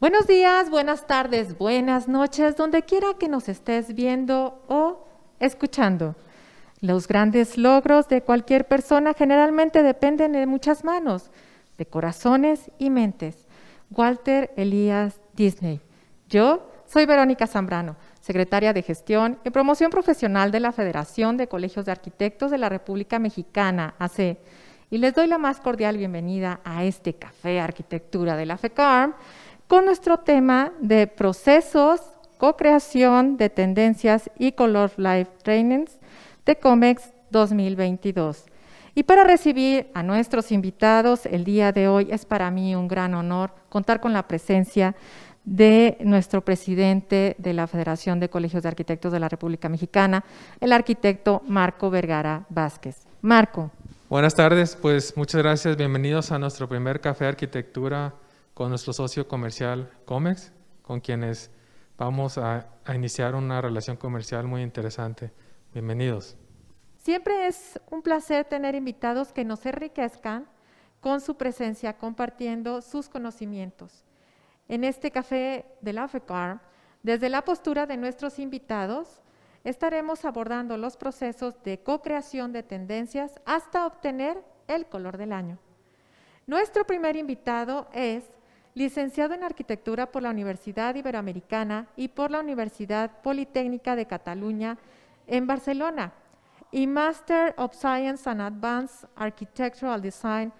Buenos días, buenas tardes, buenas noches, donde quiera que nos estés viendo o escuchando. Los grandes logros de cualquier persona generalmente dependen de muchas manos, de corazones y mentes. Walter Elías Disney. Yo soy Verónica Zambrano, secretaria de Gestión y Promoción Profesional de la Federación de Colegios de Arquitectos de la República Mexicana, AC, y les doy la más cordial bienvenida a este Café Arquitectura de la FECARM con nuestro tema de procesos, co-creación de tendencias y Color Life Trainings de COMEX 2022. Y para recibir a nuestros invitados el día de hoy es para mí un gran honor contar con la presencia de nuestro presidente de la Federación de Colegios de Arquitectos de la República Mexicana, el arquitecto Marco Vergara Vázquez. Marco. Buenas tardes, pues muchas gracias, bienvenidos a nuestro primer café de arquitectura con nuestro socio comercial Comex, con quienes vamos a, iniciar una relación comercial muy interesante. Bienvenidos. Siempre es un placer tener invitados que nos enriquezcan con su presencia, compartiendo sus conocimientos. En este café de la FECAR, desde la postura de nuestros invitados, estaremos abordando los procesos de co-creación de tendencias hasta obtener el color del año. Nuestro primer invitado es licenciado en Arquitectura por la Universidad Iberoamericana y por la Universidad Politécnica de Cataluña en Barcelona, y Master of Science and Advanced Architectural Design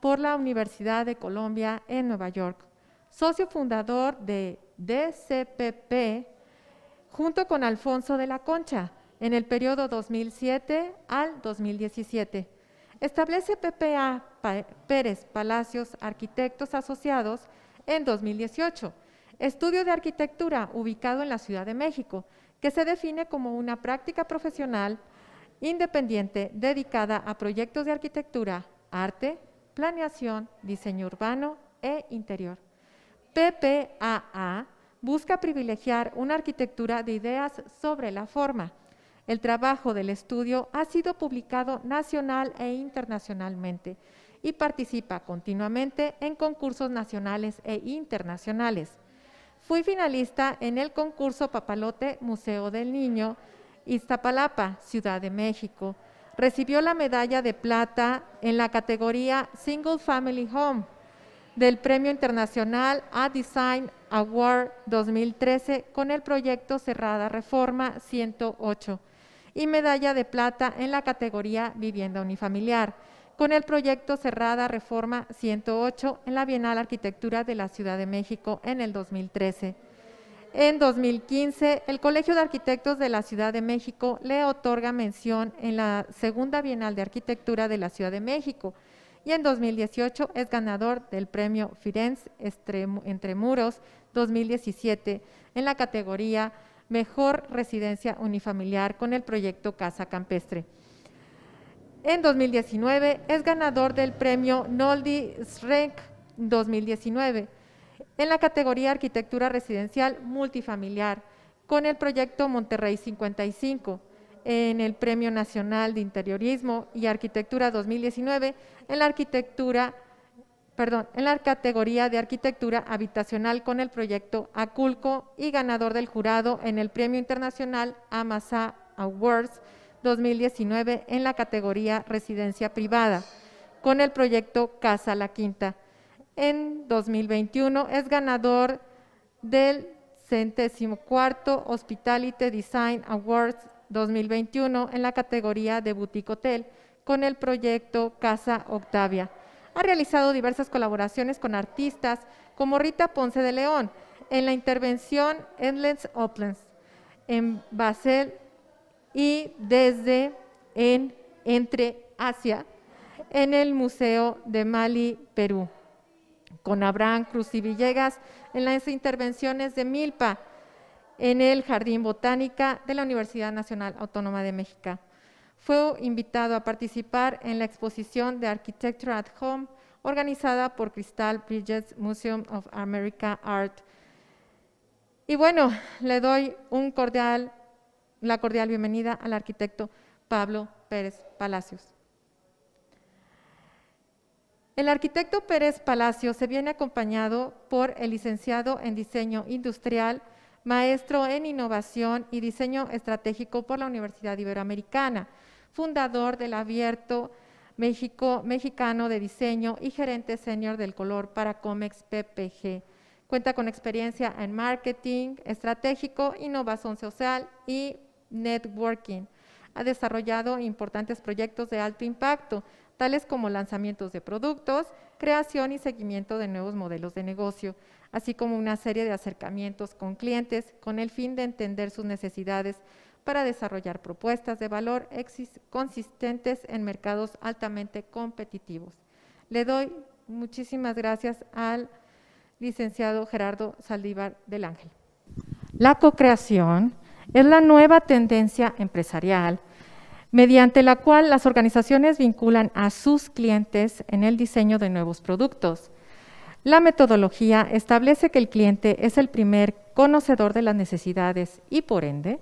por la Universidad de Colombia en Nueva York. Socio fundador de DCPP junto con Alfonso de la Concha en el periodo 2007 al 2017. Establece PPA Pérez Palacios Arquitectos Asociados en 2018, estudio de arquitectura ubicado en la Ciudad de México, que se define como una práctica profesional independiente dedicada a proyectos de arquitectura, arte, planeación, diseño urbano e interior. PPAA busca privilegiar una arquitectura de ideas sobre la forma, el trabajo del estudio ha sido publicado nacional e internacionalmente y participa continuamente en concursos nacionales e internacionales. Fui finalista en el concurso Papalote Museo del Niño, Iztapalapa, Ciudad de México. Recibió la medalla de plata en la categoría Single Family Home del Premio Internacional A Design Award 2013 con el proyecto Cerrada Reforma 108 y medalla de plata en la categoría Vivienda Unifamiliar, con el proyecto Cerrada Reforma 108 en la Bienal Arquitectura de la Ciudad de México en el 2013. En 2015, el Colegio de Arquitectos de la Ciudad de México le otorga mención en la Segunda Bienal de Arquitectura de la Ciudad de México y en 2018 es ganador del premio Firenze Entre Muros 2017 en la categoría Mejor Residencia Unifamiliar con el proyecto Casa Campestre. En 2019 es ganador del premio Noldi Srenk 2019 en la categoría Arquitectura Residencial Multifamiliar con el proyecto Monterrey 55 en el Premio Nacional de Interiorismo y Arquitectura 2019 en la arquitectura perdón, en la categoría de arquitectura habitacional con el proyecto Aculco y ganador del jurado en el Premio Internacional Amasa Awards 2019 en la categoría residencia privada con el proyecto Casa La Quinta. En 2021 es ganador del centésimo cuarto Hospitality Design Awards 2021 en la categoría de Boutique Hotel con el proyecto Casa Octavia. Ha realizado diversas colaboraciones con artistas como Rita Ponce de León en la intervención Endless Uplands en Basel y desde en Entre Asia en el Museo de Mali, Perú, con Abraham Cruz y Villegas en las intervenciones de Milpa en el Jardín Botánica de la Universidad Nacional Autónoma de México. Fue invitado a participar en la exposición de Architecture at Home organizada por Crystal Bridges Museum of America Art. Y bueno, le doy un cordial la cordial bienvenida al arquitecto Pablo Pérez Palacios. El arquitecto Pérez Palacios se viene acompañado por el licenciado en diseño industrial, maestro en innovación y diseño estratégico por la Universidad Iberoamericana, fundador del Abierto Mexicano de Diseño y gerente senior del color para Comex PPG. Cuenta con experiencia en marketing estratégico, innovación social y networking. Ha desarrollado importantes proyectos de alto impacto, tales como lanzamientos de productos, creación y seguimiento de nuevos modelos de negocio, así como una serie de acercamientos con clientes con el fin de entender sus necesidades para desarrollar propuestas de valor consistentes en mercados altamente competitivos. Le doy muchísimas gracias al licenciado Gerardo Saldívar del Ángel. La co-creación es la nueva tendencia empresarial mediante la cual las organizaciones vinculan a sus clientes en el diseño de nuevos productos. La metodología establece que el cliente es el primer conocedor de las necesidades y por ende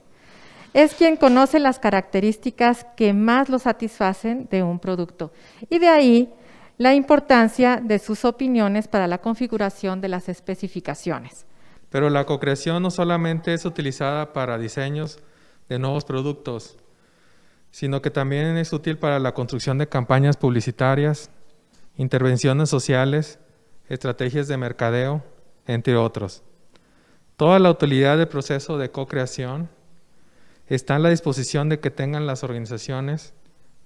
es quien conoce las características que más lo satisfacen de un producto. Y de ahí la importancia de sus opiniones para la configuración de las especificaciones. Pero la co-creación no solamente es utilizada para diseños de nuevos productos, sino que también es útil para la construcción de campañas publicitarias, intervenciones sociales, estrategias de mercadeo, entre otros. Toda la utilidad del proceso de co-creación está a la disposición de que tengan las organizaciones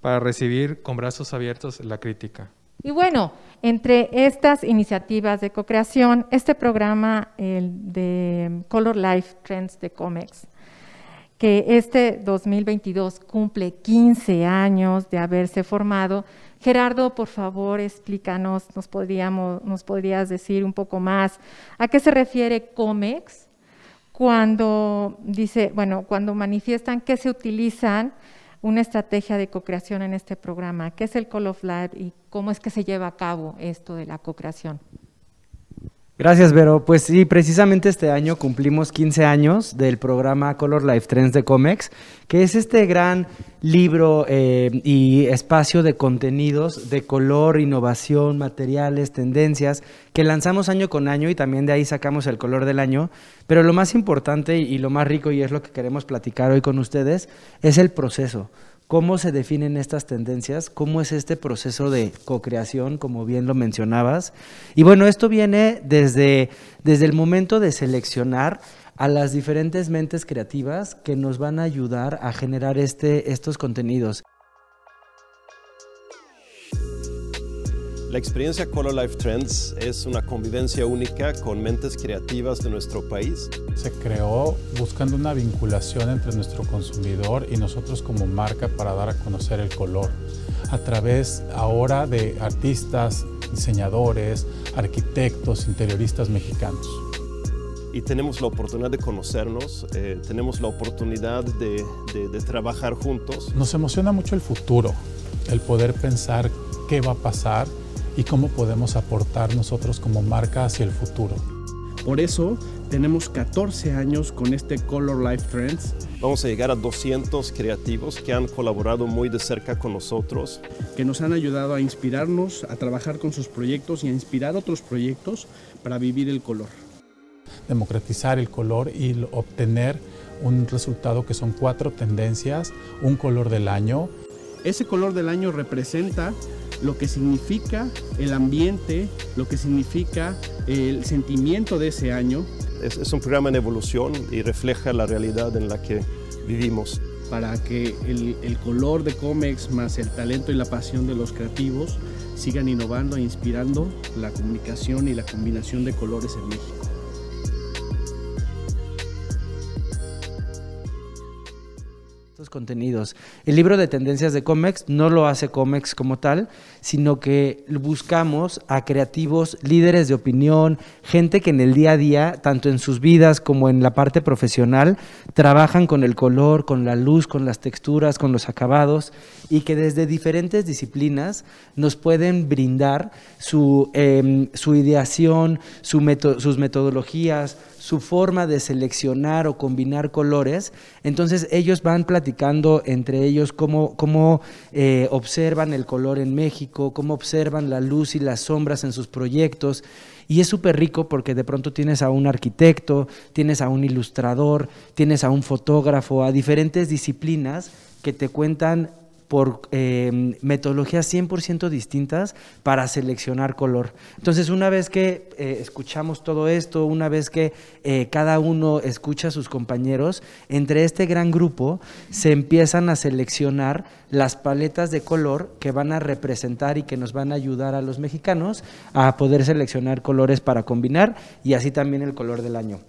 para recibir con brazos abiertos la crítica. Y bueno, entre estas iniciativas de co-creación, este programa el de Color Life Trends de COMEX, que este 2022 cumple 15 años de haberse formado. Gerardo, por favor, explícanos, nos, podríamos, nos podrías decir un poco más a qué se refiere COMEX cuando dice, bueno, cuando manifiestan que se utilizan una estrategia de co-creación en este programa, qué es el Call of Life y cómo es que se lleva a cabo esto de la co-creación. Gracias, Vero. Pues sí, precisamente este año cumplimos 15 años del programa Color Life Trends de Comex, que es este gran libro eh, y espacio de contenidos de color, innovación, materiales, tendencias, que lanzamos año con año y también de ahí sacamos el color del año. Pero lo más importante y lo más rico, y es lo que queremos platicar hoy con ustedes, es el proceso ¿Cómo se definen estas tendencias? ¿Cómo es este proceso de co-creación, como bien lo mencionabas? Y bueno, esto viene desde, desde el momento de seleccionar a las diferentes mentes creativas que nos van a ayudar a generar este, estos contenidos. La experiencia Color Life Trends es una convivencia única con mentes creativas de nuestro país. Se creó buscando una vinculación entre nuestro consumidor y nosotros como marca para dar a conocer el color a través ahora de artistas, diseñadores, arquitectos, interioristas mexicanos. Y tenemos la oportunidad de conocernos, eh, tenemos la oportunidad de, de trabajar juntos. Nos emociona mucho el futuro, el poder pensar qué va a pasar y cómo podemos aportar nosotros como marca hacia el futuro. Por eso tenemos 14 años con este Color Life Trends. Vamos a llegar a 200 creativos que han colaborado muy de cerca con nosotros. Que nos han ayudado a inspirarnos, a trabajar con sus proyectos y a inspirar otros proyectos para vivir el color. Democratizar el color y obtener un resultado que son cuatro tendencias, un color del año. Ese color del año representa lo que significa el ambiente, lo que significa el sentimiento de ese año. Es, un programa en evolución y refleja la realidad en la que vivimos. Para que el, el color de Comex más el talento y la pasión de los creativos sigan innovando e inspirando la comunicación y la combinación de colores en México. Contenidos. El libro de tendencias de Comex no lo hace Comex como tal, sino que buscamos a creativos, líderes de opinión, gente que en el día a día, tanto en sus vidas como en la parte profesional, trabajan con el color, con la luz, con las texturas, con los acabados y que desde diferentes disciplinas nos pueden brindar su, em, su ideación, sus metodologías, su forma de seleccionar o combinar colores. Entonces ellos van platicando entre ellos cómo, cómo eh, observan el color en México, cómo observan la luz y las sombras en sus proyectos. Y es súper rico porque de pronto tienes a un arquitecto, tienes a un ilustrador, tienes a un fotógrafo, a diferentes disciplinas que te cuentan por em, metodologías 100% distintas para seleccionar color. Entonces, una vez que eh, escuchamos todo esto, una vez que eh, cada uno escucha a sus compañeros, entre este gran grupo se empiezan a seleccionar las paletas de color que van a representar y que nos van a ayudar a los mexicanos a poder seleccionar colores para combinar y así también el color del año.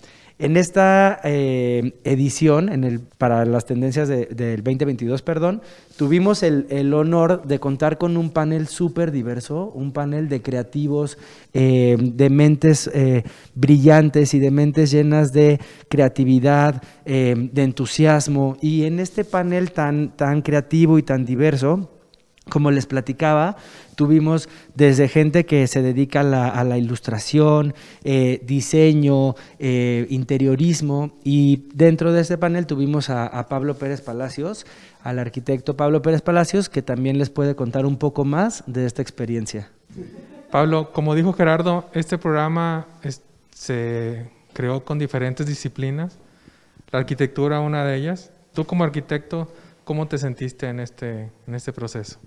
En esta eh, edición, en el, para las tendencias del 2022, perdón, tuvimos el, honor de contar con un panel súper diverso, un panel de creativos, eh, de mentes eh, brillantes y de mentes llenas de creatividad, de entusiasmo. Y en este panel tan, tan creativo y tan diverso, como les platicaba, tuvimos desde gente que se dedica a la, ilustración, eh, diseño, eh, interiorismo y dentro de este panel tuvimos a, Pablo Pérez Palacios, al arquitecto Pablo Pérez Palacios, que también les puede contar un poco más de esta experiencia. Pablo, como dijo Gerardo, este programa se creó con diferentes disciplinas, la arquitectura una de ellas. Tú como arquitecto, ¿Cómo te sentiste en este, en este proceso?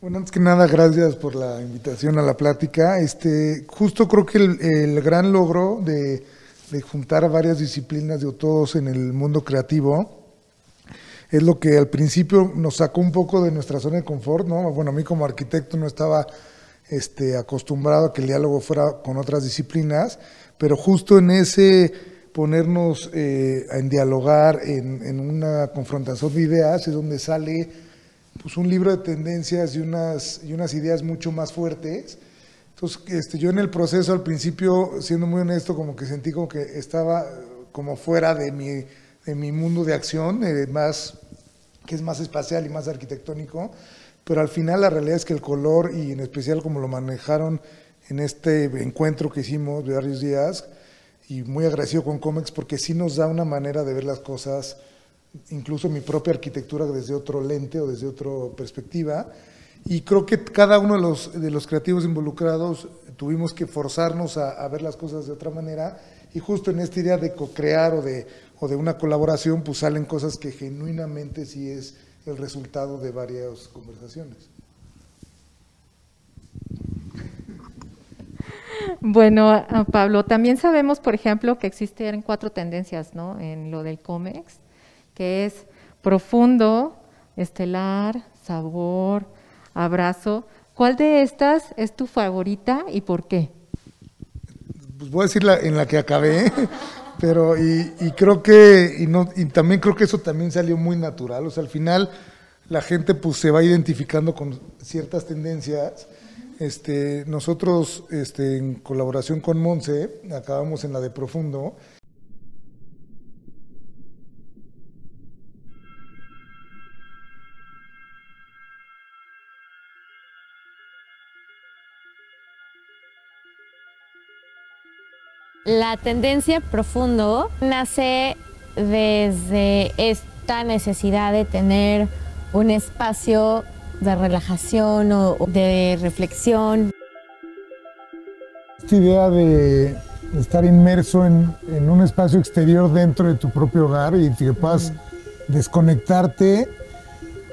Bueno, antes que nada, gracias por la invitación a la plática. Este, justo creo que el, gran logro de, juntar varias disciplinas de todos en el mundo creativo es lo que al principio nos sacó un poco de nuestra zona de confort, ¿no? Bueno, a mí como arquitecto no estaba este, acostumbrado a que el diálogo fuera con otras disciplinas, pero justo en ese ponernos eh, en dialogar en, una confrontación de ideas es donde sale pues, un libro de tendencias y unas, y unas ideas mucho más fuertes. Entonces, este, yo en el proceso al principio, siendo muy honesto, como que sentí como que estaba como fuera de mi, de mi mundo de acción, eh, más, que es más espacial y más arquitectónico, pero al final la realidad es que el color y en especial como lo manejaron en este encuentro que hicimos de varios días, y muy agradecido con Comex porque sí nos da una manera de ver las cosas, incluso mi propia arquitectura desde otro lente o desde otra perspectiva. Y creo que cada uno de los, de los creativos involucrados tuvimos que forzarnos a, ver las cosas de otra manera y justo en esta idea de co-crear o de, o de una colaboración, pues salen cosas que genuinamente sí es el resultado de varias conversaciones. Bueno, Pablo, también sabemos, por ejemplo, que existen cuatro tendencias ¿no? en lo del COMEX, que es profundo, estelar, sabor, abrazo. ¿Cuál de estas es tu favorita y por qué? Pues voy a decir la, en la que acabé, pero y, creo que, y, no, y también creo que eso también salió muy natural, o sea, al final la gente pues se va identificando con ciertas tendencias este, nosotros, este, en colaboración con Monse, acabamos en la de Profundo. La tendencia profundo nace desde esta necesidad de tener un espacio de relajación o de reflexión. Esta idea de estar inmerso en, un espacio exterior dentro de tu propio hogar y que puedas desconectarte,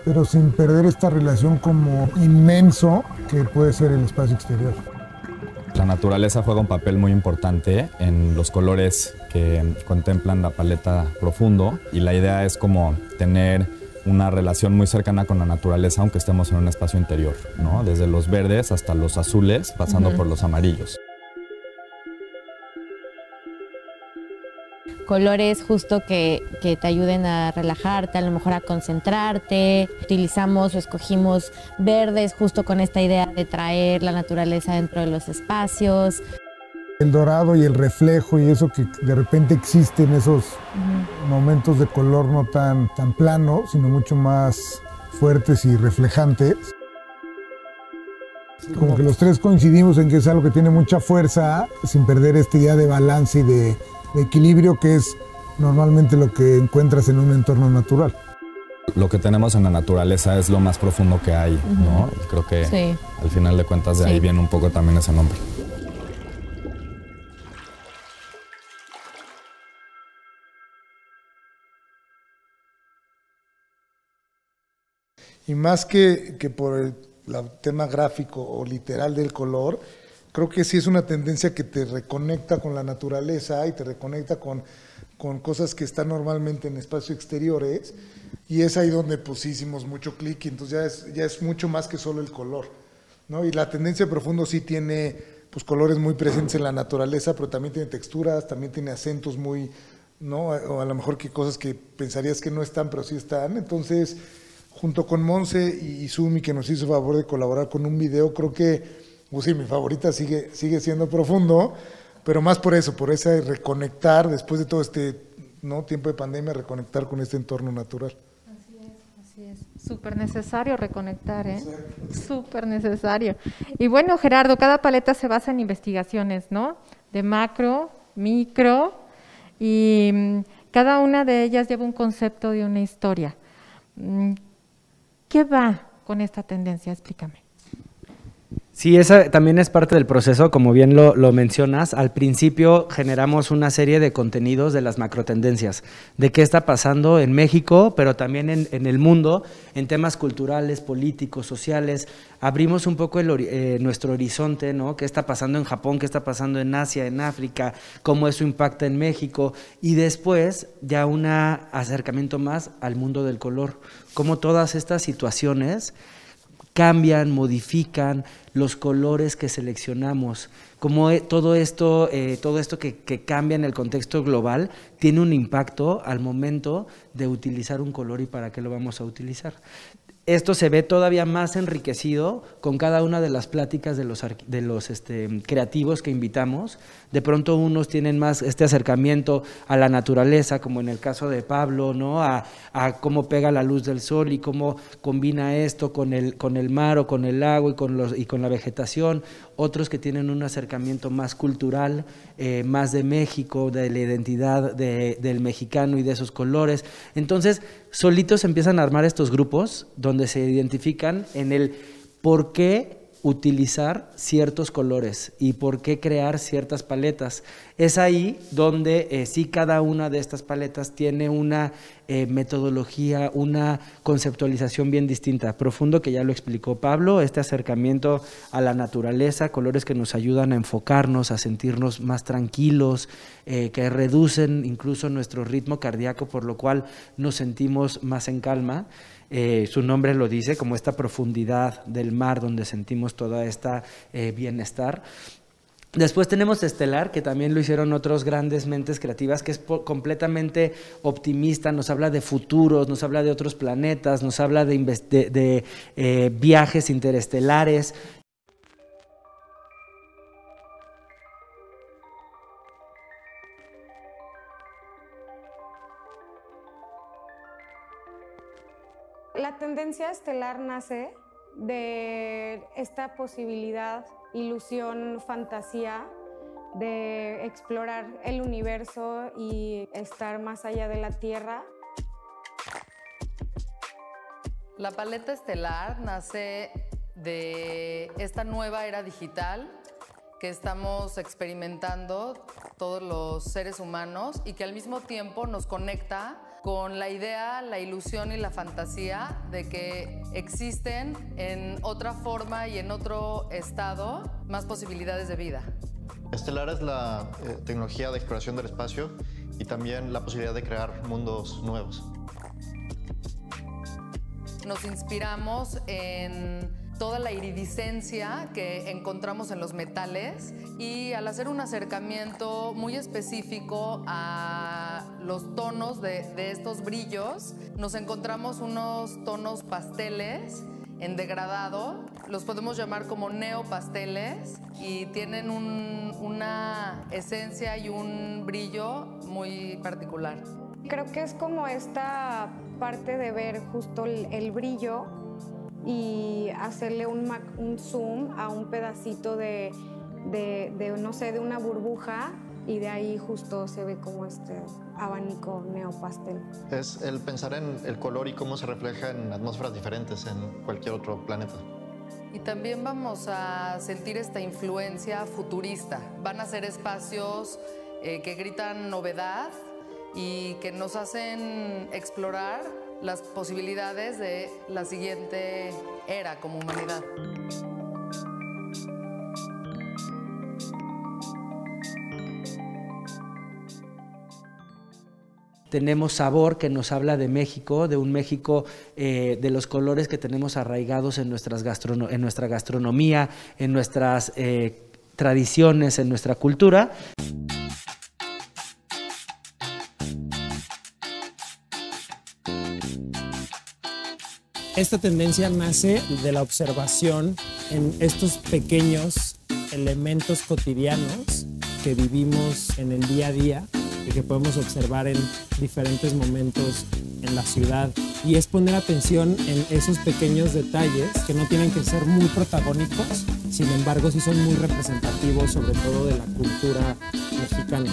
pero sin perder esta relación como inmenso que puede ser el espacio exterior. La naturaleza juega un papel muy importante en los colores que contemplan la paleta profundo y la idea es como tener una relación muy cercana con la naturaleza, aunque estemos en un espacio interior, ¿no? Desde los verdes hasta los azules, pasando por los amarillos. colores justo que, que, te ayuden a relajarte, a lo mejor a concentrarte. Utilizamos o escogimos verdes justo con esta idea de traer la naturaleza dentro de los espacios. El dorado y el reflejo y eso que de repente existe en esos momentos de color no tan, tan plano, sino mucho más fuertes y reflejantes. Como que los tres coincidimos en que es algo que tiene mucha fuerza, sin perder esta idea de balance y de, de equilibrio que es normalmente lo que encuentras en un entorno natural. Lo que tenemos en la naturaleza es lo más profundo que hay, ¿no? Creo que Sí. al final de cuentas de ahí viene un poco también ese nombre. Y más que, que por el tema gráfico o literal del color, creo que sí es una tendencia que te reconecta con la naturaleza y te reconecta con, con cosas que están normalmente en espacios exteriores. Y es ahí donde pues hicimos mucho clic y entonces ya es, ya es mucho más que solo el color. ¿no? Y la tendencia profundo sí tiene pues colores muy presentes en la naturaleza, pero también tiene texturas, también tiene acentos muy, ¿no? O a lo mejor que cosas que pensarías que no están, pero sí están. Entonces, junto con Monse y, Sumi, que nos hizo favor de colaborar con un video, creo que, pues sí, mi favorita sigue, sigue siendo profundo, pero más por eso, por ese reconectar, después de todo este ¿no? tiempo de pandemia, reconectar con este entorno natural. Así es, súper necesario reconectar, ¿eh? Súper necesario. Y bueno, Gerardo, cada paleta se basa en investigaciones, ¿no? De macro, micro, y mm, cada una de ellas lleva un concepto de una historia. ¿Qué va con esta tendencia? Explícame. Sí, esa también es parte del proceso, como bien lo, lo mencionas. Al principio generamos una serie de contenidos de las macrotendencias, de qué está pasando en México, pero también en, en el mundo, en temas culturales, políticos, sociales. Abrimos un poco el eh, nuestro horizonte, ¿no? ¿Qué está pasando en Japón? ¿Qué está pasando en Asia, en África? ¿Cómo eso impacta en México? Y después ya un acercamiento más al mundo del color. Cómo todas estas situaciones cambian, modifican los colores que seleccionamos. Como eh, todo esto, eh, todo esto que, que cambia en el contexto global tiene un impacto al momento de utilizar un color y para qué lo vamos a utilizar. Esto se ve todavía más enriquecido con cada una de las pláticas de los, de los este, creativos que invitamos. De pronto unos tienen más este acercamiento a la naturaleza, como en el caso de Pablo, ¿no? a, cómo pega la luz del sol y cómo combina esto con el, con el mar o con el agua y con, los, y con la vegetación. Otros que tienen un acercamiento más cultural, eh, más de México, de la identidad de- del mexicano y de esos colores. Entonces, solitos empiezan a armar estos grupos donde se identifican en el por qué utilizar ciertos colores y por qué crear ciertas paletas. Es ahí donde eh, sí cada una de estas paletas tiene una eh, metodología, una conceptualización bien distinta. Profundo, que ya lo explicó Pablo, este acercamiento a la naturaleza, colores que nos ayudan a enfocarnos, a sentirnos más tranquilos, eh, que reducen incluso nuestro ritmo cardíaco, por lo cual nos sentimos más en calma. Eh, su nombre lo dice, como esta profundidad del mar donde sentimos toda esta eh, bienestar. Después tenemos Estelar, que también lo hicieron otros grandes mentes creativas, que es completamente optimista, nos habla de futuros, nos habla de otros planetas, nos habla de, eh, viajes interestelares. Tendencia estelar nace de esta posibilidad, ilusión, fantasía de explorar el universo y estar más allá de la Tierra. La paleta estelar nace de esta nueva era digital que estamos experimentando todos los seres humanos y que al mismo tiempo nos conecta con la idea, la ilusión y la fantasía de que existen en otra forma y en otro estado más posibilidades de vida. Estelar es la eh, tecnología de exploración del espacio y también la posibilidad de crear mundos nuevos. Nos inspiramos en toda la iridiscencia que encontramos en los metales y al hacer un acercamiento muy específico a los tonos de, estos brillos, nos encontramos unos tonos pasteles en degradado, los podemos llamar como neopasteles y tienen un- una esencia y un brillo muy particular. Creo que es como esta parte de ver justo el brillo y hacerle un, un zoom a un pedacito de, de- de, no sé, de una burbuja y de ahí justo se ve como este abanico neopastel. Es el pensar en el color y cómo se refleja en atmósferas diferentes en cualquier otro planeta. Y también vamos a sentir esta influencia futurista. Van a ser espacios eh, que gritan novedad y que nos hacen explorar las posibilidades de la siguiente era como humanidad. Tenemos Sabor, que nos habla de México, de un México eh, de los colores que tenemos arraigados en, nuestras en nuestra gastronomía, en nuestras eh, tradiciones, en nuestra cultura. Esta tendencia nace de la observación en estos pequeños elementos cotidianos que vivimos en el día a día y que podemos observar en diferentes momentos en la ciudad. Y es poner atención en esos pequeños detalles que no tienen que ser muy protagónicos, sin embargo sí son muy representativos sobre todo de la cultura mexicana.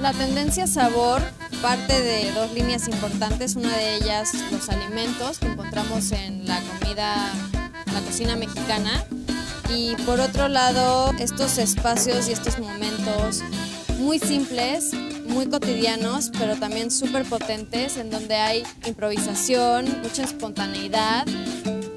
La tendencia sabor parte de dos líneas importantes, una de ellas los alimentos que encontramos en la comida, en la cocina mexicana y por otro lado estos espacios y estos momentos muy simples, muy cotidianos, pero también súper potentes en donde hay improvisación, mucha espontaneidad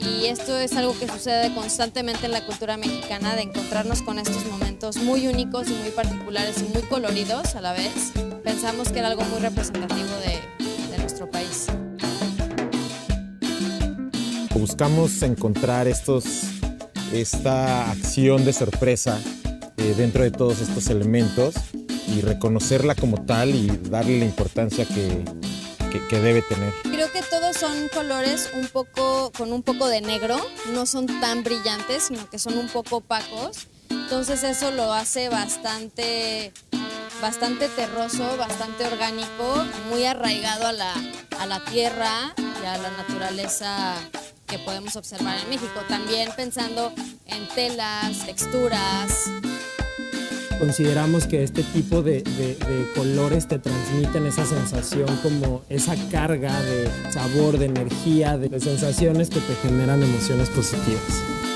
y esto es algo que sucede constantemente en la cultura mexicana, de encontrarnos con estos momentos muy únicos y muy particulares y muy coloridos a la vez. Pensamos que era algo muy representativo de, nuestro país. Buscamos encontrar estos, esta acción de sorpresa eh, dentro de todos estos elementos y reconocerla como tal y darle la importancia que, debe tener. Creo que todos son colores un poco con un poco de negro, no son tan brillantes, sino que son un poco opacos. Entonces eso lo hace bastante bastante terroso, bastante orgánico, muy arraigado a la, a la tierra y a la naturaleza que podemos observar en México. También pensando en telas, texturas, Consideramos que este tipo de, colores te transmiten esa sensación como esa carga de sabor, de energía, de sensaciones que te generan emociones positivas.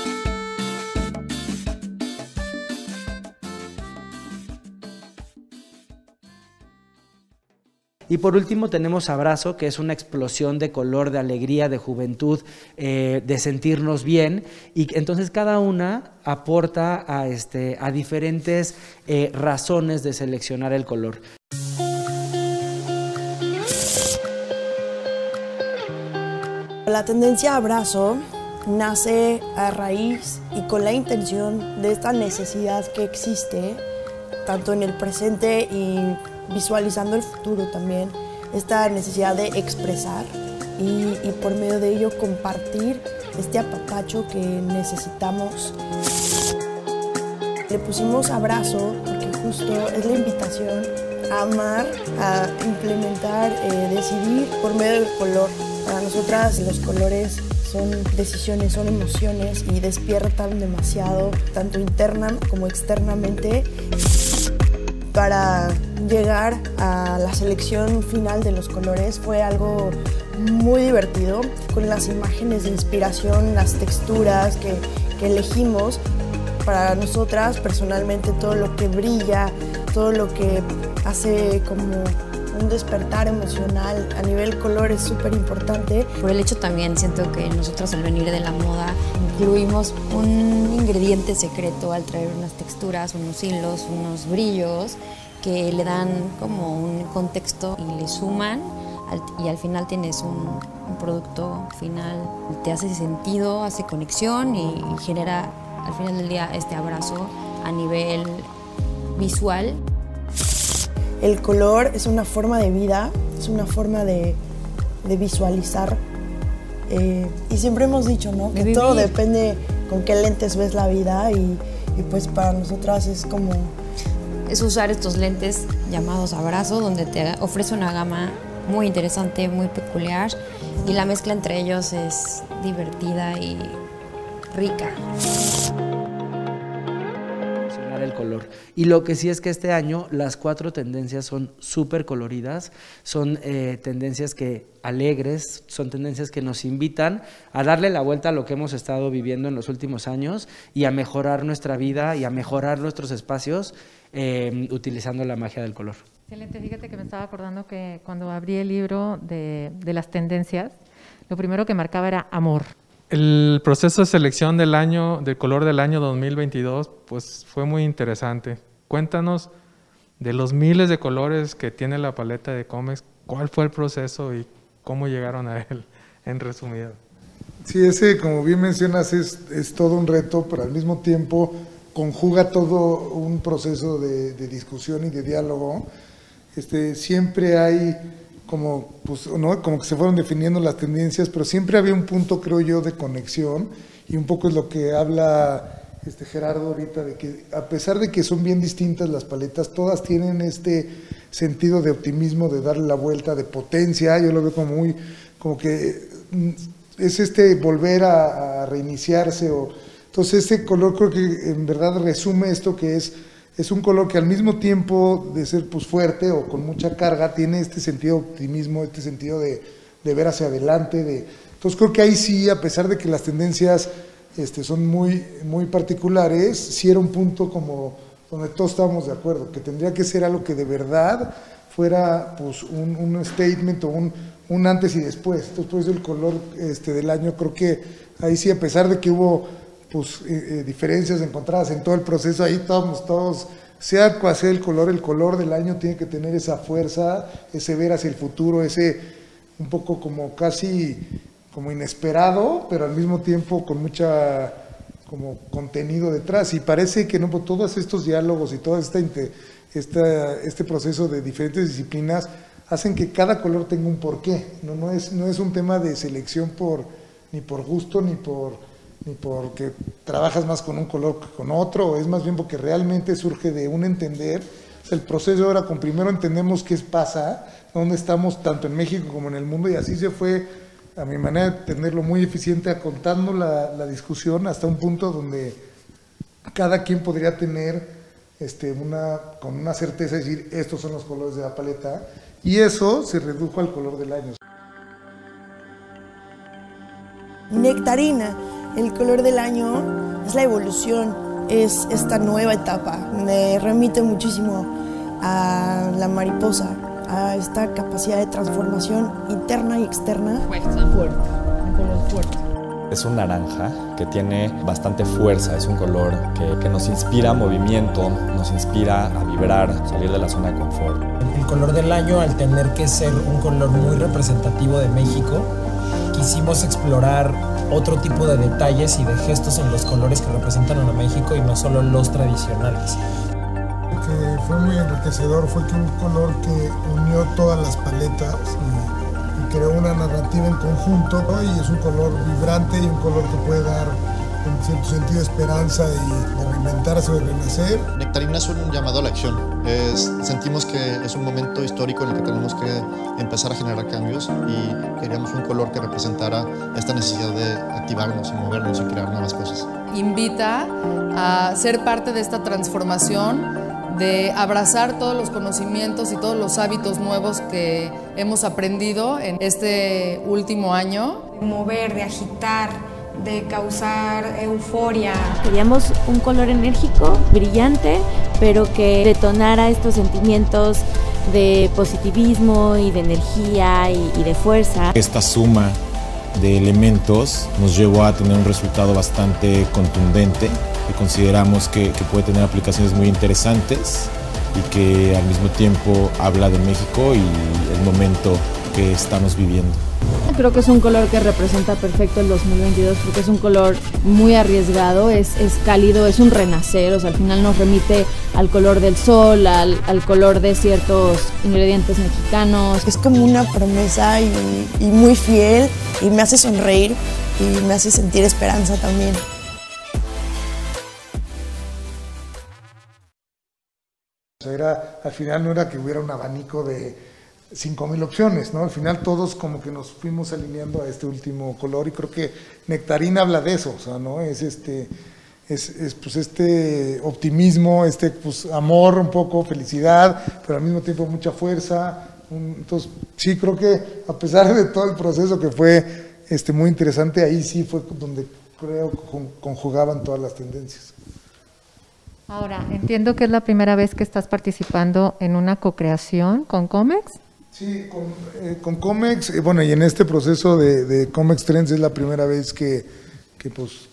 Y por último tenemos Abrazo, que es una explosión de color, de alegría, de juventud, eh, de sentirnos bien. Y entonces cada una aporta a, este, a diferentes eh, razones de seleccionar el color. La tendencia abrazo nace a raíz y con la intención de esta necesidad que existe, tanto en el presente y visualizando el futuro también, esta necesidad de expresar y, por medio de ello compartir este apapacho que necesitamos. Le pusimos abrazo porque justo es la invitación a amar, a implementar, eh, decidir por medio del color. Para nosotras los colores son decisiones, son emociones y despiertan demasiado, tanto interna como externamente. Para llegar a la selección final de los colores fue algo muy divertido, con las imágenes de inspiración, las texturas que, que elegimos. Para nosotras personalmente todo lo que brilla, todo lo que hace como un despertar emocional a nivel color es súper importante. Por el hecho también siento que nosotros al venir de la moda incluimos un ingrediente secreto al traer unas texturas, unos hilos, unos brillos que le dan como un contexto y le suman y al final tienes un, un producto final, te hace sentido, hace conexión y, y genera al final del día este abrazo a nivel visual el color es una forma de vida, es una forma de, de visualizar. Eh, y siempre hemos dicho, ¿no? Que todo depende con qué lentes ves la vida y, y pues para nosotras es como... Es usar estos lentes llamados abrazo, donde te ofrece una gama muy interesante, muy peculiar y la mezcla entre ellos es divertida y rica. Y lo que sí es que este año las cuatro tendencias son súper coloridas, son eh, tendencias que alegres, son tendencias que nos invitan a darle la vuelta a lo que hemos estado viviendo en los últimos años y a mejorar nuestra vida y a mejorar nuestros espacios eh, utilizando la magia del color. Excelente, fíjate que me estaba acordando que cuando abrí el libro de las tendencias, lo primero que marcaba era amor. El proceso de selección del año, del color del año 2022, pues fue muy interesante. Cuéntanos de los miles de colores que tiene la paleta de Comex, ¿cuál fue el proceso y cómo llegaron a él, en resumido? Sí, ese, como bien mencionas, es, todo un reto, pero al mismo tiempo conjuga todo un proceso de, de discusión y de diálogo. Este, siempre hay como, pues, ¿no? como que se fueron definiendo las tendencias, pero siempre había un punto, creo yo, de conexión y un poco es lo que habla este Gerardo ahorita, de que a pesar de que son bien distintas las paletas, todas tienen este sentido de optimismo, de darle la vuelta, de potencia, yo lo veo como muy, como que mm, es este volver a, reiniciarse, o, entonces este color creo que en verdad resume esto que es es un color que al mismo tiempo de ser pues fuerte o con mucha carga, tiene este sentido de optimismo, este sentido de, de ver hacia adelante. De, entonces creo que ahí sí, a pesar de que las tendencias este, son muy, muy particulares, sí era un punto como donde todos estábamos de acuerdo, que tendría que ser algo que de verdad fuera pues, un, un statement o un, un, antes y después. Entonces, por eso el color este, del año, creo que ahí sí, a pesar de que hubo pues, eh, diferencias encontradas en todo el proceso, ahí estamos todos, sea cual sea el color, el color del año tiene que tener esa fuerza, ese ver hacia el futuro, ese un poco como casi como inesperado, pero al mismo tiempo con mucha como contenido detrás. Y parece que no, pues, todos estos diálogos y todo esta, esta, este proceso de diferentes disciplinas hacen que cada color tenga un porqué. No, no, es, no es un tema de selección por, ni por gusto ni por ni porque trabajas más con un color que con otro, es más bien porque realmente surge de un entender. el proceso ahora con primero entendemos qué pasa, dónde estamos tanto en México como en el mundo, y así se fue, a mi manera de tenerlo muy eficiente, contando la, la discusión hasta un punto donde cada quien podría tener este, una, con una certeza decir, estos son los colores de la paleta, y eso se redujo al color del año. Nectarina el color del año es la evolución, es esta nueva etapa. Me remite muchísimo a la mariposa, a esta capacidad de transformación interna y externa. Fuerza. Fuerte, un color fuerte. Es un naranja que tiene bastante fuerza, es un color que, que, nos inspira movimiento, nos inspira a vibrar, salir de la zona de confort. El color del año, al tener que ser un color muy representativo de México, quisimos explorar otro tipo de detalles y de gestos en los colores que representan a México y no solo los tradicionales. Lo que fue muy enriquecedor fue que un color que unió todas las paletas y, y creó una narrativa en conjunto ¿no? y es un color vibrante y un color que puede dar en cierto sentido esperanza y de reinventarse o de renacer. Nectarina es un llamado a la acción. Es, sentimos que es un momento histórico en el que tenemos que empezar a generar cambios y queríamos un color que representara esta necesidad de activarnos y movernos y crear nuevas cosas. Invita a ser parte de esta transformación de abrazar todos los conocimientos y todos los hábitos nuevos que hemos aprendido en este último año. De mover, de agitar, de causar euforia. Queríamos un color enérgico, brillante, pero que detonara estos sentimientos de positivismo y de energía y, y, de fuerza. Esta suma de elementos nos llevó a tener un resultado bastante contundente y consideramos que, que puede tener aplicaciones muy interesantes y que al mismo tiempo habla de México y el momento que estamos viviendo. Creo que es un color que representa perfecto el 2022 porque es un color muy arriesgado, es, es cálido, es un renacer, o sea, al final nos remite al color del sol, al, al color de ciertos ingredientes mexicanos. Es como una promesa y, y muy fiel y me hace sonreír y me hace sentir esperanza también. Era, al final no era que hubiera un abanico de 5.000 opciones, ¿no? Al final todos como que nos fuimos alineando a este último color y creo que Nectarina habla de eso, o sea, ¿no? Es este, es, es, pues este optimismo, este pues amor un poco, felicidad, pero al mismo tiempo mucha fuerza. Entonces, sí, creo que a pesar de todo el proceso que fue este, muy interesante, ahí sí fue donde creo conjugaban todas las tendencias. Ahora, entiendo que es la primera vez que estás participando en una co-creación con Comex. Sí, con, eh, Comex, eh, bueno, y en este proceso de, de, Comex Trends es la primera vez que, que pues,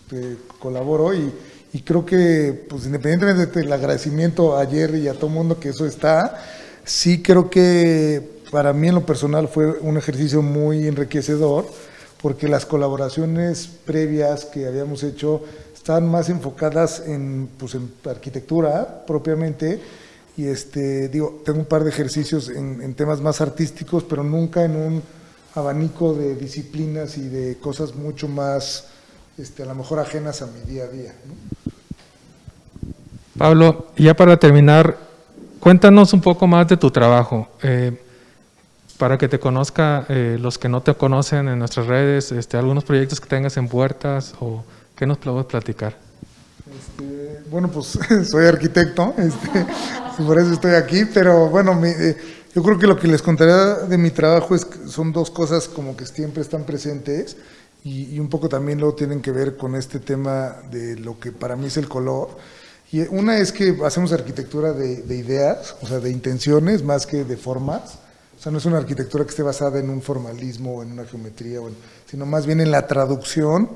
colaboro y, y, creo que, pues, independientemente del agradecimiento a Jerry y a todo el mundo que eso está, sí creo que para mí en lo personal fue un ejercicio muy enriquecedor porque las colaboraciones previas que habíamos hecho están más enfocadas en, pues, en arquitectura propiamente. Y este, digo, tengo un par de ejercicios en, en, temas más artísticos, pero nunca en un abanico de disciplinas y de cosas mucho más, este, a lo mejor ajenas a mi día a día. ¿no? Pablo, ya para terminar, cuéntanos un poco más de tu trabajo. Eh, para que te conozca eh, los que no te conocen en nuestras redes, este, algunos proyectos que tengas en puertas o ¿Qué nos puedes platicar? Este, bueno, pues soy arquitecto, este, por eso estoy aquí, pero bueno, eh, yo creo que lo que les contaré de mi trabajo es son dos cosas como que siempre están presentes y, y, un poco también lo tienen que ver con este tema de lo que para mí es el color. Y una es que hacemos arquitectura de, de ideas, o sea, de intenciones más que de formas. O sea, no es una arquitectura que esté basada en un formalismo o en una geometría, sino más bien en la traducción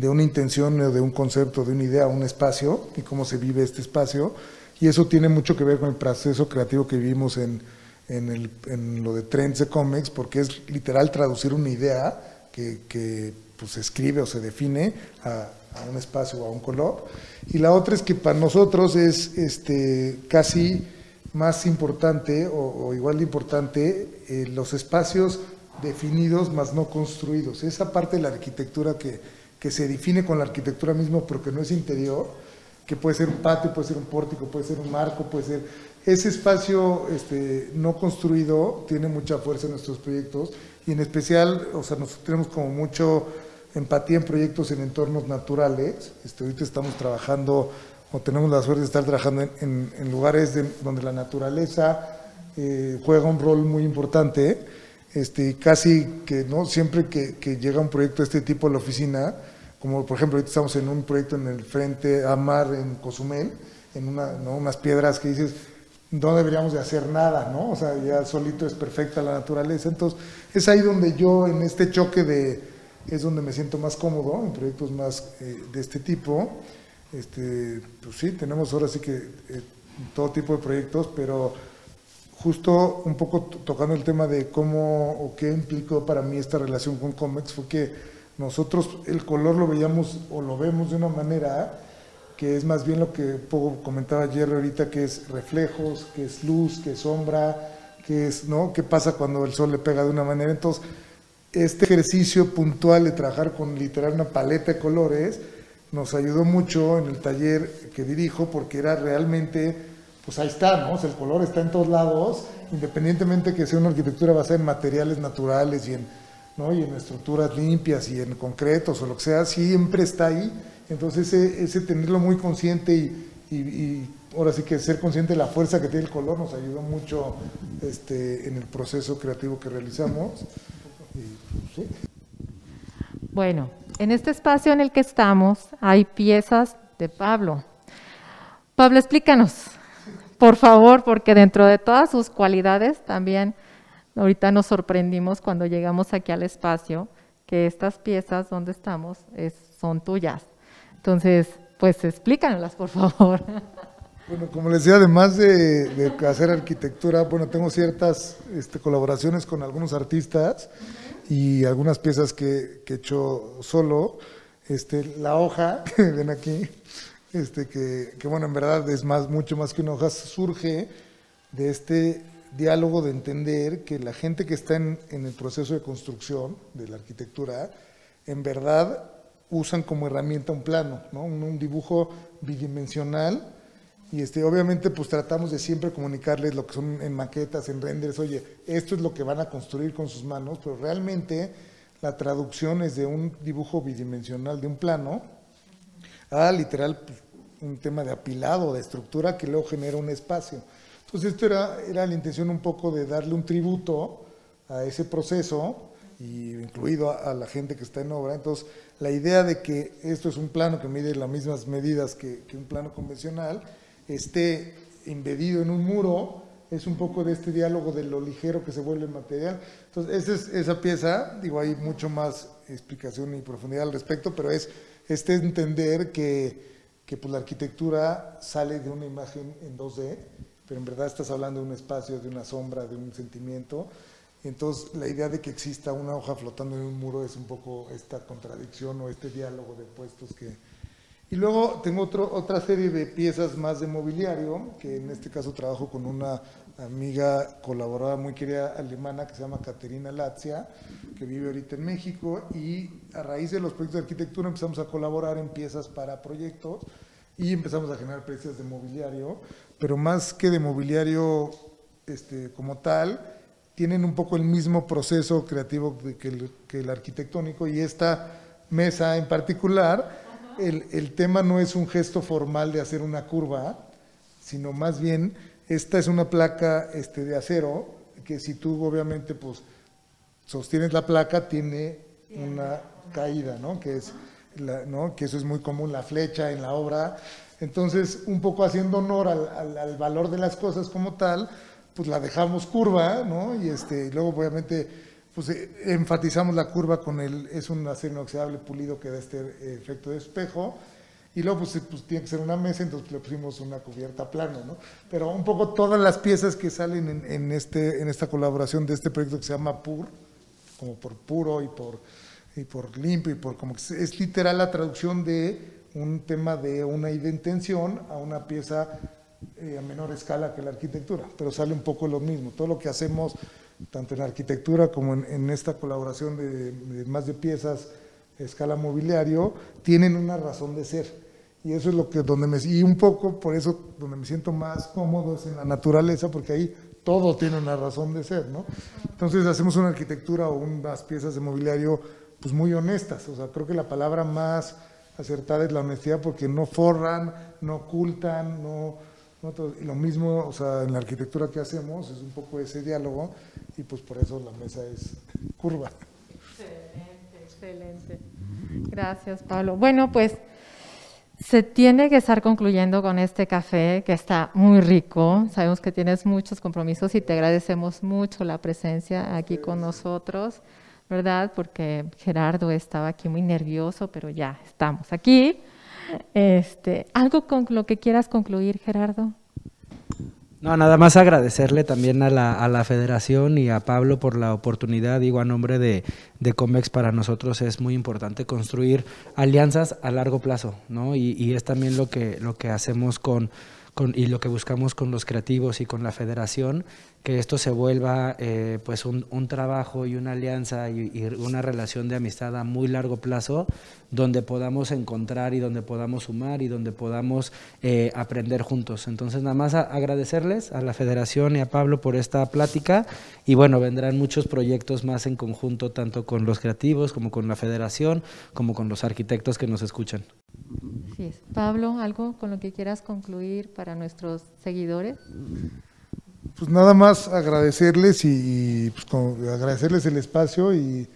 de una intención o de un concepto, de una idea un espacio y cómo se vive este espacio. Y eso tiene mucho que ver con el proceso creativo que vivimos en, en, el, en lo de Trends de Comics, porque es literal traducir una idea que, que pues, se escribe o se define a, un espacio o a un color. Y la otra es que para nosotros es este, casi más importante o, o igual de importante eh, los espacios definidos más no construidos. Esa parte de la arquitectura que, que se define con la arquitectura misma, pero que no es interior, que puede ser un patio, puede ser un pórtico, puede ser un marco, puede ser... Ese espacio este, no construido tiene mucha fuerza en nuestros proyectos y en especial, o sea, nosotros tenemos como mucho empatía en proyectos en entornos naturales. Este, ahorita estamos trabajando, o tenemos la suerte de estar trabajando en, lugares de, donde la naturaleza eh, juega un rol muy importante este, casi que no siempre que, que, llega un proyecto de este tipo a la oficina, como por ejemplo ahorita estamos en un proyecto en el frente a mar en Cozumel, en unas piedras que dices, no deberíamos de hacer nada, ¿no? O sea, ya solito es perfecta la naturaleza. Entonces, es ahí donde yo, en este choque de, es donde me siento más cómodo, en proyectos más eh, de este tipo. Este, pues sí, tenemos ahora sí que eh, todo tipo de proyectos, pero justo un poco tocando el tema de cómo o qué implicó para mí esta relación con Comex fue que nosotros el color lo veíamos o lo vemos de una manera que es más bien lo que poco comentaba Jerry ahorita, que es reflejos, que es luz, que es sombra, que es, ¿no? ¿Qué pasa cuando el sol le pega de una manera? Entonces, este ejercicio puntual de trabajar con literal una paleta de colores nos ayudó mucho en el taller que dirijo porque era realmente pues ahí está, ¿no? El color está en todos lados, independientemente que sea una arquitectura basada en materiales naturales y en, ¿no? y en estructuras limpias y en concretos o lo que sea, siempre está ahí. Entonces, ese, tenerlo muy consciente y, ahora sí que ser consciente de la fuerza que tiene el color nos ayudó mucho este, en el proceso creativo que realizamos. ¿sí? Bueno, en este espacio en el que estamos hay piezas de Pablo. Pablo, explícanos por favor, porque dentro de todas sus cualidades también, ahorita nos sorprendimos cuando llegamos aquí al espacio, que estas piezas donde estamos es, son tuyas. Entonces, pues explícanoslas, por favor. Bueno, como les decía, además de, de hacer arquitectura, bueno, tengo ciertas este, colaboraciones con algunos artistas y algunas piezas que, que he hecho solo. Este, la hoja, que ven aquí, este, que, que, bueno, en verdad es más, mucho más que una hoja, surge de este diálogo de entender que la gente que está en, en el proceso de construcción de la arquitectura, en verdad usan como herramienta un plano, ¿no? un, dibujo bidimensional y este, obviamente pues tratamos de siempre comunicarles lo que son en maquetas, en renders, oye, esto es lo que van a construir con sus manos, pero realmente la traducción es de un dibujo bidimensional de un plano a literal un tema de apilado, de estructura que luego genera un espacio. Entonces esto era, era la intención un poco de darle un tributo a ese proceso, y incluido a, la gente que está en obra. Entonces, la idea de que esto es un plano que mide las mismas medidas que, un plano convencional, esté embedido en un muro, es un poco de este diálogo de lo ligero que se vuelve material. Entonces, esa, es, esa pieza, digo, hay mucho más explicación y profundidad al respecto, pero es este entender que, que pues, la arquitectura sale de una imagen en 2D, pero en verdad estás hablando de un espacio, de una sombra, de un sentimiento. Entonces, la idea de que exista una hoja flotando en un muro es un poco esta contradicción o este diálogo de puestos que... Y luego tengo otro, otra serie de piezas más de mobiliario, que en este caso trabajo con una amiga colaboradora muy querida alemana que se llama Caterina Lazia, que vive ahorita en México, y a raíz de los proyectos de arquitectura empezamos a colaborar en piezas para proyectos y empezamos a generar piezas de mobiliario, pero más que de mobiliario este, como tal, tienen un poco el mismo proceso creativo que el, que el arquitectónico y esta mesa en particular, el, el, tema no es un gesto formal de hacer una curva, sino más bien esta es una placa este, de acero que si tú obviamente pues sostienes la placa tiene una caída, ¿no? Que, es ¿no? que eso es muy común, la flecha en la obra. Entonces, un poco haciendo honor al, al, al valor de las cosas como tal, pues la dejamos curva, ¿no? Y, este, y luego obviamente pues eh, enfatizamos la curva con el, es un acero inoxidable pulido que da este eh, efecto de espejo, y luego pues, pues, tiene que ser una mesa, entonces le pusimos una cubierta plano, ¿no? Pero un poco todas las piezas que salen en, en, este, en esta colaboración de este proyecto que se llama PUR, como por puro y por, y por limpio, y por como que es literal la traducción de un tema de una intención a una pieza eh, a menor escala que la arquitectura, pero sale un poco lo mismo. Todo lo que hacemos, tanto en arquitectura como en, esta colaboración de, de, más de piezas a escala mobiliario, tienen una razón de ser. Y eso es lo que donde me y un poco por eso donde me siento más cómodo es en la naturaleza, porque ahí todo tiene una razón de ser, ¿no? Entonces hacemos una arquitectura o unas piezas de mobiliario pues muy honestas, o sea, creo que la palabra más acertada es la honestidad porque no forran, no ocultan, no nosotros, y lo mismo, o sea, en la arquitectura que hacemos es un poco ese diálogo y pues por eso la mesa es curva. Excelente, excelente. Gracias, Pablo. Bueno, pues se tiene que estar concluyendo con este café que está muy rico. Sabemos que tienes muchos compromisos y te agradecemos mucho la presencia aquí con nosotros, ¿verdad? Porque Gerardo estaba aquí muy nervioso, pero ya estamos aquí. Este, ¿Algo con lo que quieras concluir, Gerardo? No, nada más agradecerle también a la, a la federación y a Pablo por la oportunidad. Digo, a nombre de, de COMEX, para nosotros es muy importante construir alianzas a largo plazo, ¿no? Y, y es también lo que, lo que hacemos con, con, y lo que buscamos con los creativos y con la federación, que esto se vuelva eh, pues un, un, trabajo y una alianza y, una relación de amistad a muy largo plazo, donde podamos encontrar y donde podamos sumar y donde podamos eh, aprender juntos. Entonces, nada más agradecerles a la federación y a Pablo por esta plática y bueno, vendrán muchos proyectos más en conjunto, tanto con los creativos como con la federación, como con los arquitectos que nos escuchan. Pablo, ¿algo con lo que quieras concluir para nuestros seguidores? Pues nada más agradecerles y, pues, agradecerles el espacio y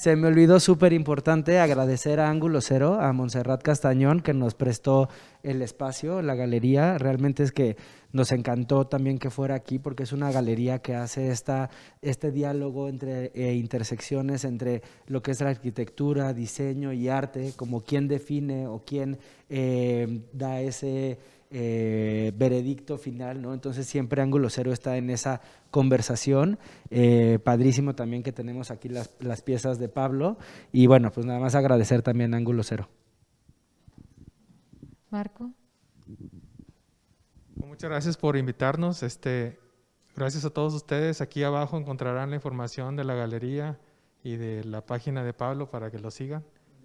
se me olvidó súper importante agradecer a Ángulo Cero, a Montserrat Castañón, que nos prestó el espacio, la galería. Realmente es que nos encantó también que fuera aquí porque es una galería que hace esta, este diálogo entre eh, intersecciones entre lo que es la arquitectura, diseño y arte, como quién define o quién eh, da ese eh, veredicto final, ¿no? Entonces siempre Ángulo Cero está en esa conversación. Eh, padrísimo también que tenemos aquí las, las piezas de Pablo. Y bueno, pues nada más agradecer también a Ángulo Cero. Marco. Muchas gracias por invitarnos. Este, gracias a todos ustedes. Aquí abajo encontrarán la información de la galería y de la página de Pablo para que lo sigan.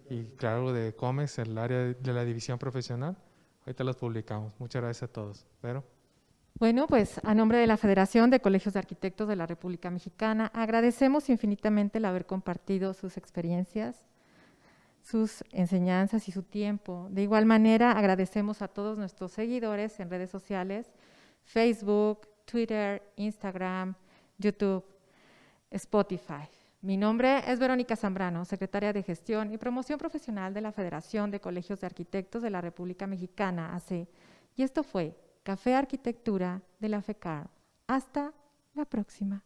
Y claro, de COMEX, el área de la división profesional. Ahorita los publicamos. Muchas gracias a todos. Pero. Bueno, pues a nombre de la Federación de Colegios de Arquitectos de la República Mexicana, agradecemos infinitamente el haber compartido sus experiencias, sus enseñanzas y su tiempo. De igual manera, agradecemos a todos nuestros seguidores en redes sociales, Facebook, Twitter, Instagram, YouTube, Spotify. Mi nombre es Verónica Zambrano, secretaria de Gestión y Promoción Profesional de la Federación de Colegios de Arquitectos de la República Mexicana, AC. Y esto fue Café Arquitectura de la FECAR. Hasta la próxima.